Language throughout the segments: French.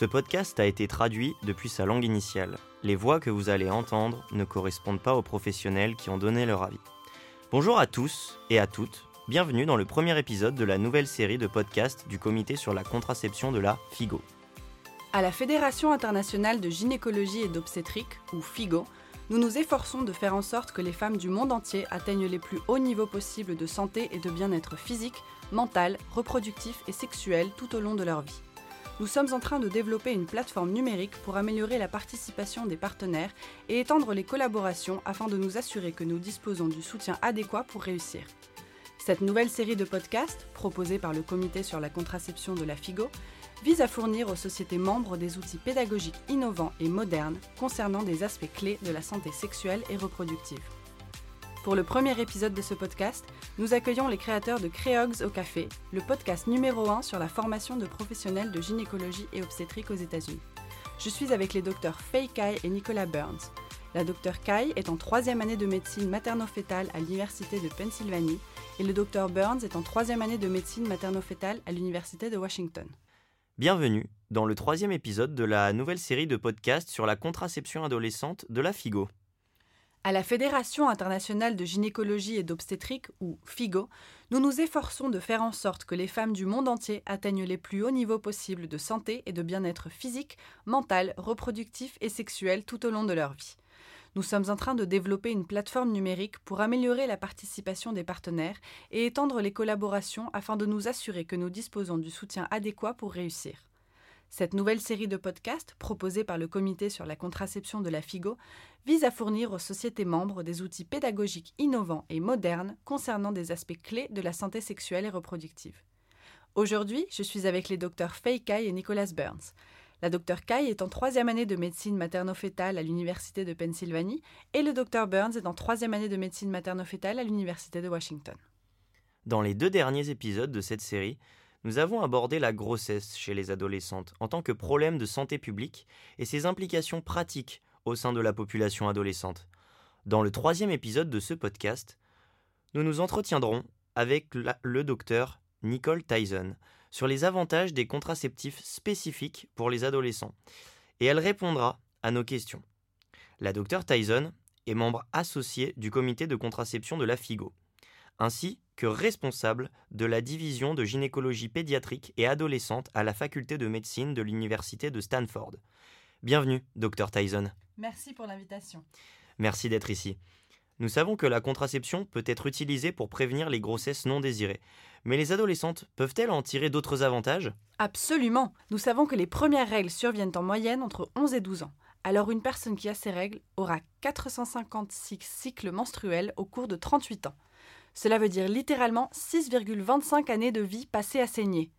Ce podcast a été traduit depuis sa langue initiale. Les voix que vous allez entendre ne correspondent pas aux professionnels qui ont donné leur avis. Bonjour à tous et à toutes, bienvenue dans le premier épisode de la nouvelle série de podcasts du Comité sur la contraception de la FIGO. À la Fédération internationale de gynécologie et d'obstétrique, ou FIGO, nous nous efforçons de faire en sorte que les femmes du monde entier atteignent les plus hauts niveaux possibles de santé et de bien-être physique, mental, reproductif et sexuel tout au long de leur vie. Nous sommes en train de développer une plateforme numérique pour améliorer la participation des partenaires et étendre les collaborations afin de nous assurer que nous disposons du soutien adéquat pour réussir. Cette nouvelle série de podcasts, proposée par le Comité sur la contraception de la FIGO, vise à fournir aux sociétés membres des outils pédagogiques innovants et modernes concernant des aspects clés de la santé sexuelle et reproductive. Pour le premier épisode de ce podcast, nous accueillons les créateurs de Créogs au Café, le podcast numéro 1 sur la formation de professionnels de gynécologie et obstétrique aux États-Unis. Je suis avec les docteurs Faye Kai et Nicolas Burns. La docteur Kai est en troisième année de médecine materno-fétale à l'Université de Pennsylvanie et le docteur Burns est en troisième année de médecine materno-fétale à l'Université de Washington. Bienvenue dans le troisième épisode de la nouvelle série de podcasts sur la contraception adolescente de la FIGO. À la Fédération internationale de gynécologie et d'obstétrique, ou FIGO, nous nous efforçons de faire en sorte que les femmes du monde entier atteignent les plus hauts niveaux possibles de santé et de bien-être physique, mental, reproductif et sexuel tout au long de leur vie. Nous sommes en train de développer une plateforme numérique pour améliorer la participation des partenaires et étendre les collaborations afin de nous assurer que nous disposons du soutien adéquat pour réussir. Cette nouvelle série de podcasts, proposée par le Comité sur la contraception de la FIGO, vise à fournir aux sociétés membres des outils pédagogiques innovants et modernes concernant des aspects clés de la santé sexuelle et reproductive. Aujourd'hui, je suis avec les docteurs Faye Kai et Nicolas Burns. La docteur Kai est en troisième année de médecine materno-fétale à l'Université de Pennsylvanie et le docteur Burns est en troisième année de médecine materno-fétale à l'Université de Washington. Dans les deux derniers épisodes de cette série, nous avons abordé la grossesse chez les adolescentes en tant que problème de santé publique et ses implications pratiques au sein de la population adolescente. Dans le troisième épisode de ce podcast, nous nous entretiendrons avec le docteur Nicole Tyson sur les avantages des contraceptifs spécifiques pour les adolescents, et elle répondra à nos questions. La docteur Tyson est membre associé du comité de contraception de la FIGO, ainsi que responsable de la division de gynécologie pédiatrique et adolescente à la faculté de médecine de l'université de Stanford. Bienvenue, docteur Tyson. Merci pour l'invitation. Merci d'être ici. Nous savons que la contraception peut être utilisée pour prévenir les grossesses non désirées. Mais les adolescentes peuvent-elles en tirer d'autres avantages? Absolument. Nous savons que les premières règles surviennent en moyenne entre 11 et 12 ans. Alors une personne qui a ces règles aura 456 cycles menstruels au cours de 38 ans. Cela veut dire littéralement 6,25 années de vie passées à saigner.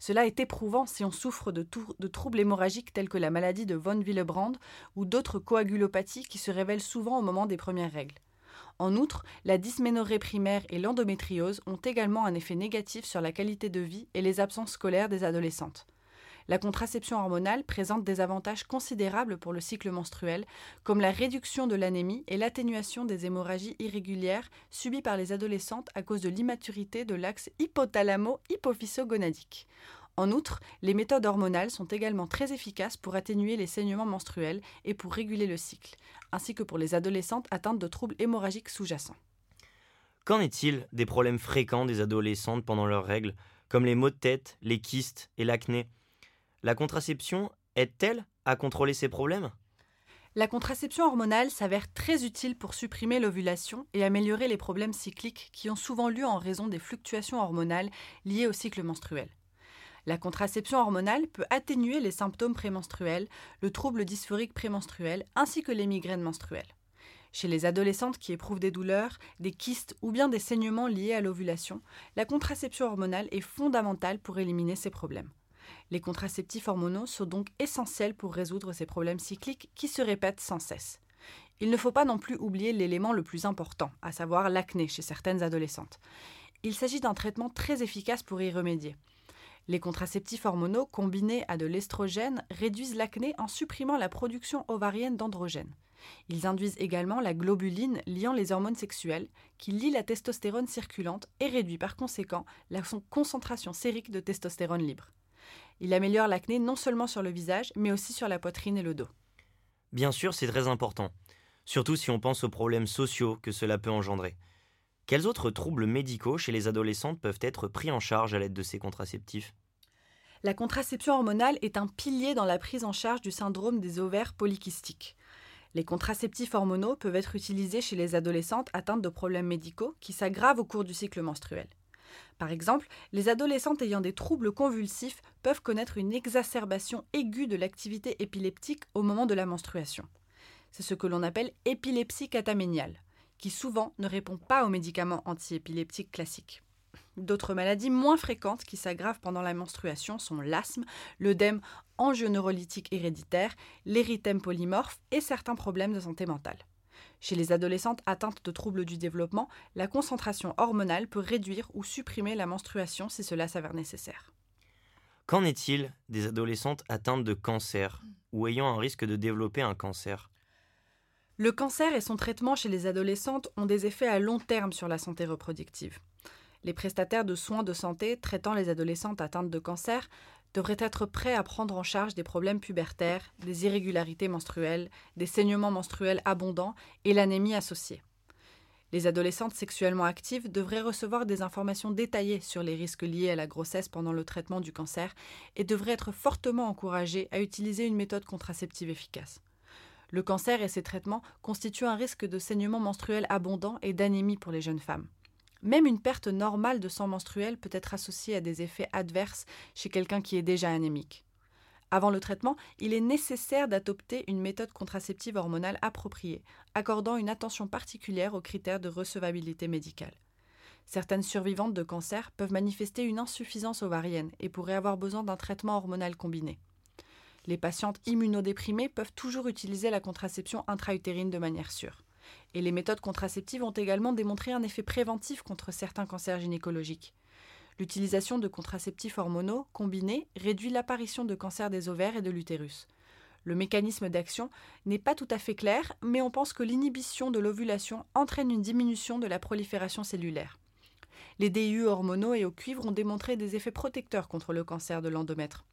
Cela est éprouvant si on souffre de, de, troubles hémorragiques tels que la maladie de von Willebrand ou d'autres coagulopathies qui se révèlent souvent au moment des premières règles. En outre, la dysménorrhée primaire et l'endométriose ont également un effet négatif sur la qualité de vie et les absences scolaires des adolescentes. La contraception hormonale présente des avantages considérables pour le cycle menstruel, comme la réduction de l'anémie et l'atténuation des hémorragies irrégulières subies par les adolescentes à cause de l'immaturité de l'axe hypothalamo-hypophysogonadique. En outre, les méthodes hormonales sont également très efficaces pour atténuer les saignements menstruels et pour réguler le cycle, ainsi que pour les adolescentes atteintes de troubles hémorragiques sous-jacents. Qu'en est-il des problèmes fréquents des adolescentes pendant leurs règles, comme les maux de tête, les kystes et l'acné? La contraception aide-t-elle à contrôler ces problèmes? La contraception hormonale s'avère très utile pour supprimer l'ovulation et améliorer les problèmes cycliques qui ont souvent lieu en raison des fluctuations hormonales liées au cycle menstruel. La contraception hormonale peut atténuer les symptômes prémenstruels, le trouble dysphorique prémenstruel ainsi que les migraines menstruelles. Chez les adolescentes qui éprouvent des douleurs, des kystes ou bien des saignements liés à l'ovulation, la contraception hormonale est fondamentale pour éliminer ces problèmes. Les contraceptifs hormonaux sont donc essentiels pour résoudre ces problèmes cycliques qui se répètent sans cesse. Il ne faut pas non plus oublier l'élément le plus important, à savoir l'acné chez certaines adolescentes. Il s'agit d'un traitement très efficace pour y remédier. Les contraceptifs hormonaux combinés à de l'estrogène réduisent l'acné en supprimant la production ovarienne d'androgène. Ils induisent également la globuline liant les hormones sexuelles, qui lie la testostérone circulante et réduit par conséquent la concentration sérique de testostérone libre. Il améliore l'acné non seulement sur le visage, mais aussi sur la poitrine et le dos. Bien sûr, c'est très important, surtout si on pense aux problèmes sociaux que cela peut engendrer. Quels autres troubles médicaux chez les adolescentes peuvent être pris en charge à l'aide de ces contraceptifs? La contraception hormonale est un pilier dans la prise en charge du syndrome des ovaires polykystiques. Les contraceptifs hormonaux peuvent être utilisés chez les adolescentes atteintes de problèmes médicaux qui s'aggravent au cours du cycle menstruel. Par exemple, les adolescentes ayant des troubles convulsifs peuvent connaître une exacerbation aiguë de l'activité épileptique au moment de la menstruation. C'est ce que l'on appelle épilepsie cataméniale, qui souvent ne répond pas aux médicaments antiépileptiques classiques. D'autres maladies moins fréquentes qui s'aggravent pendant la menstruation sont l'asthme, l'œdème angioneurolytique héréditaire, l'érythème polymorphe et certains problèmes de santé mentale. Chez les adolescentes atteintes de troubles du développement, la concentration hormonale peut réduire ou supprimer la menstruation si cela s'avère nécessaire. Qu'en est-il des adolescentes atteintes de cancer ou ayant un risque de développer un cancer? Le cancer et son traitement chez les adolescentes ont des effets à long terme sur la santé reproductive. Les prestataires de soins de santé traitant les adolescentes atteintes de cancer devraient être prêts à prendre en charge des problèmes pubertaires, des irrégularités menstruelles, des saignements menstruels abondants et l'anémie associée. Les adolescentes sexuellement actives devraient recevoir des informations détaillées sur les risques liés à la grossesse pendant le traitement du cancer et devraient être fortement encouragées à utiliser une méthode contraceptive efficace. Le cancer et ses traitements constituent un risque de saignements menstruels abondant et d'anémie pour les jeunes femmes. Même une perte normale de sang menstruel peut être associée à des effets adverses chez quelqu'un qui est déjà anémique. Avant le traitement, il est nécessaire d'adopter une méthode contraceptive hormonale appropriée, accordant une attention particulière aux critères de recevabilité médicale. Certaines survivantes de cancer peuvent manifester une insuffisance ovarienne et pourraient avoir besoin d'un traitement hormonal combiné. Les patientes immunodéprimées peuvent toujours utiliser la contraception intra-utérine de manière sûre. Et les méthodes contraceptives ont également démontré un effet préventif contre certains cancers gynécologiques. L'utilisation de contraceptifs hormonaux combinés réduit l'apparition de cancers des ovaires et de l'utérus. Le mécanisme d'action n'est pas tout à fait clair, mais on pense que l'inhibition de l'ovulation entraîne une diminution de la prolifération cellulaire. Les DIU hormonaux et au cuivre ont démontré des effets protecteurs contre le cancer de l'endomètre.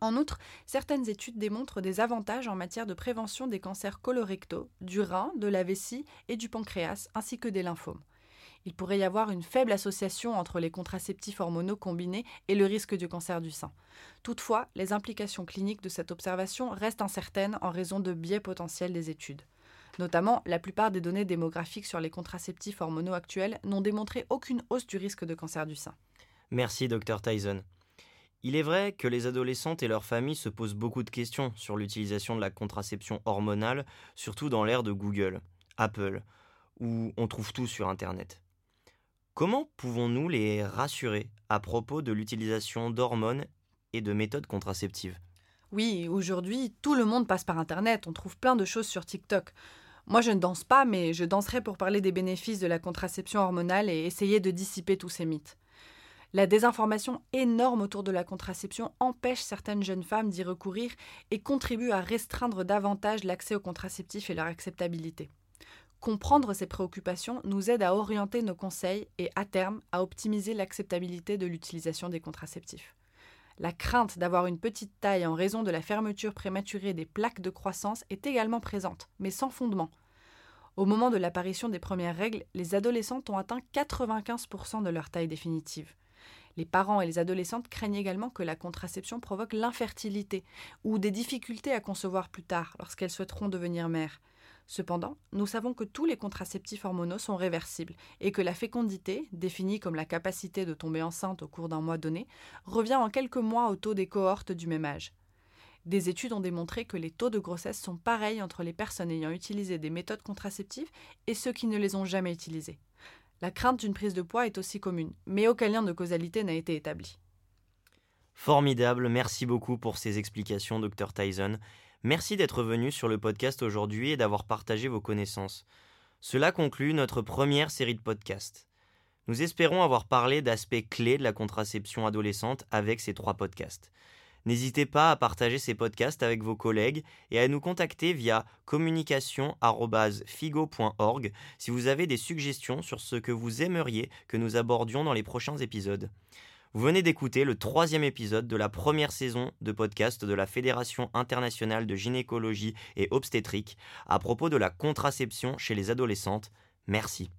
En outre, certaines études démontrent des avantages en matière de prévention des cancers colorectaux, du rein, de la vessie et du pancréas, ainsi que des lymphomes. Il pourrait y avoir une faible association entre les contraceptifs hormonaux combinés et le risque du cancer du sein. Toutefois, les implications cliniques de cette observation restent incertaines en raison de biais potentiels des études. Notamment, la plupart des données démographiques sur les contraceptifs hormonaux actuels n'ont démontré aucune hausse du risque de cancer du sein. Merci, Dr Tyson. Il est vrai que les adolescentes et leurs familles se posent beaucoup de questions sur l'utilisation de la contraception hormonale, surtout dans l'ère de Google, Apple, où on trouve tout sur Internet. Comment pouvons-nous les rassurer à propos de l'utilisation d'hormones et de méthodes contraceptives? Oui, aujourd'hui, tout le monde passe par Internet, on trouve plein de choses sur TikTok. Moi, je ne danse pas, mais je danserai pour parler des bénéfices de la contraception hormonale et essayer de dissiper tous ces mythes. La désinformation énorme autour de la contraception empêche certaines jeunes femmes d'y recourir et contribue à restreindre davantage l'accès aux contraceptifs et leur acceptabilité. Comprendre ces préoccupations nous aide à orienter nos conseils et, à terme, à optimiser l'acceptabilité de l'utilisation des contraceptifs. La crainte d'avoir une petite taille en raison de la fermeture prématurée des plaques de croissance est également présente, mais sans fondement. Au moment de l'apparition des premières règles, les adolescentes ont atteint 95% de leur taille définitive. Les parents et les adolescentes craignent également que la contraception provoque l'infertilité ou des difficultés à concevoir plus tard lorsqu'elles souhaiteront devenir mères. Cependant, nous savons que tous les contraceptifs hormonaux sont réversibles et que la fécondité, définie comme la capacité de tomber enceinte au cours d'un mois donné, revient en quelques mois au taux des cohortes du même âge. Des études ont démontré que les taux de grossesse sont pareils entre les personnes ayant utilisé des méthodes contraceptives et ceux qui ne les ont jamais utilisées. La crainte d'une prise de poids est aussi commune, mais aucun lien de causalité n'a été établi. Formidable, merci beaucoup pour ces explications, Dr Tyson. Merci d'être venu sur le podcast aujourd'hui et d'avoir partagé vos connaissances. Cela conclut notre première série de podcasts. Nous espérons avoir parlé d'aspects clés de la contraception adolescente avec ces trois podcasts. N'hésitez pas à partager ces podcasts avec vos collègues et à nous contacter via communication.figo.org si vous avez des suggestions sur ce que vous aimeriez que nous abordions dans les prochains épisodes. Vous venez d'écouter le troisième épisode de la première saison de podcast de la Fédération internationale de gynécologie et obstétrique à propos de la contraception chez les adolescentes. Merci.